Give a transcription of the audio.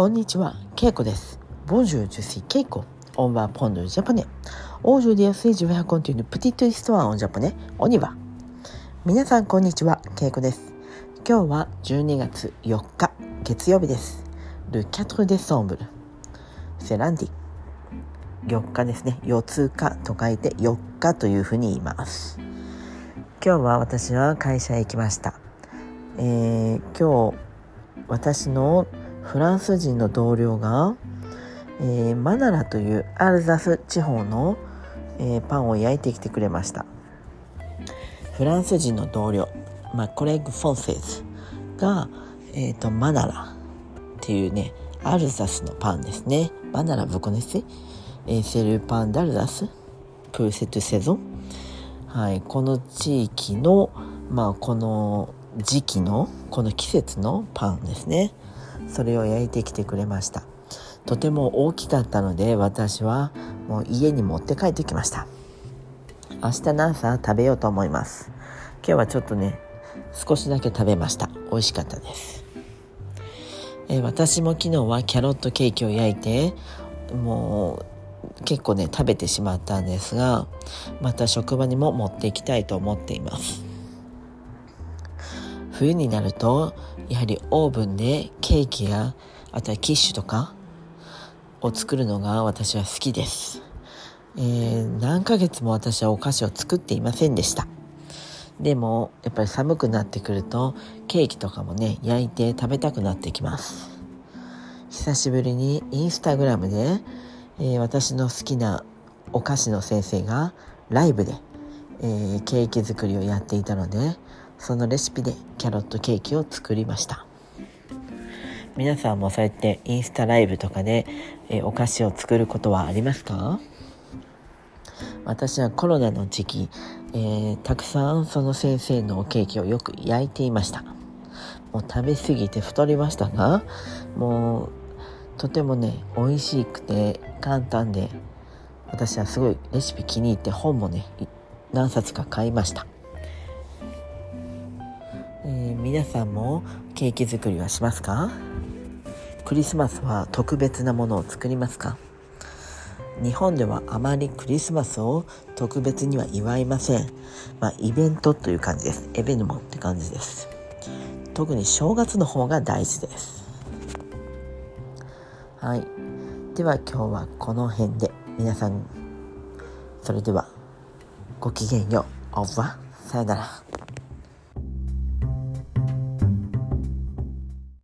こんにちは、ケイコです。ボン。さん、こんにちは、ケイコです。今日は12月4日、月曜日です。ル・キャトル・デ・ソンブル。セ。4日ですね。四日と書いて、4日というふうに言います。今日は私は会社へ行きました。えー、今日、私のフランス人の同僚が、えーマナラというアルザス地方の、えーパンを焼いてきてくれました。フランス人の同僚、まあ、コレグ・フォンセーズが、えー、とマナラっていうねアルザスのパンですね。マナラブコネス。えーセルパンダルザスプーセトセゾン。はい、この地域の、まあ、この時期のこの季節のパンですね。それを焼いてきてくれました。とても大きかったので私はもう家に持って帰ってきました。明日の朝食べようと思います。今日はちょっとね少しだけ食べました。美味しかったです。えー私も昨日はキャロットケーキを焼いてもう結構ね食べてしまったんですがまた職場にも持っていきたいと思っています。冬になるとやはりオーブンでケーキやあとはキッシュとかを作るのが私は好きです、えー何ヶ月も私はお菓子を作っていませんでした。でもやっぱり寒くなってくるとケーキとかもね焼いて食べたくなってきます。久しぶりにインスタグラムで、えー私の好きなお菓子の先生がライブで、えーケーキ作りをやっていたのでそのレシピでキャロットケーキを作りました。皆さんもそうやってインスタライブとかで、えお菓子を作ることはありますか？私はコロナの時期、えーたくさんその先生のケーキをよく焼いていました。もう食べ過ぎて太りましたがもうとてもね美味しくて簡単で私はすごいレシピ気に入って本もね何冊か買いました、皆さんもケーキ作りはしますか？クリスマスは特別なものを作りますか？日本ではあまりクリスマスを特別には祝いません。まあイベントという感じです。エベヌモンって感じです。特に正月の方が大事です。はい。では今日はこの辺で。皆さんそれではごきげんよう。オーバーさよなら。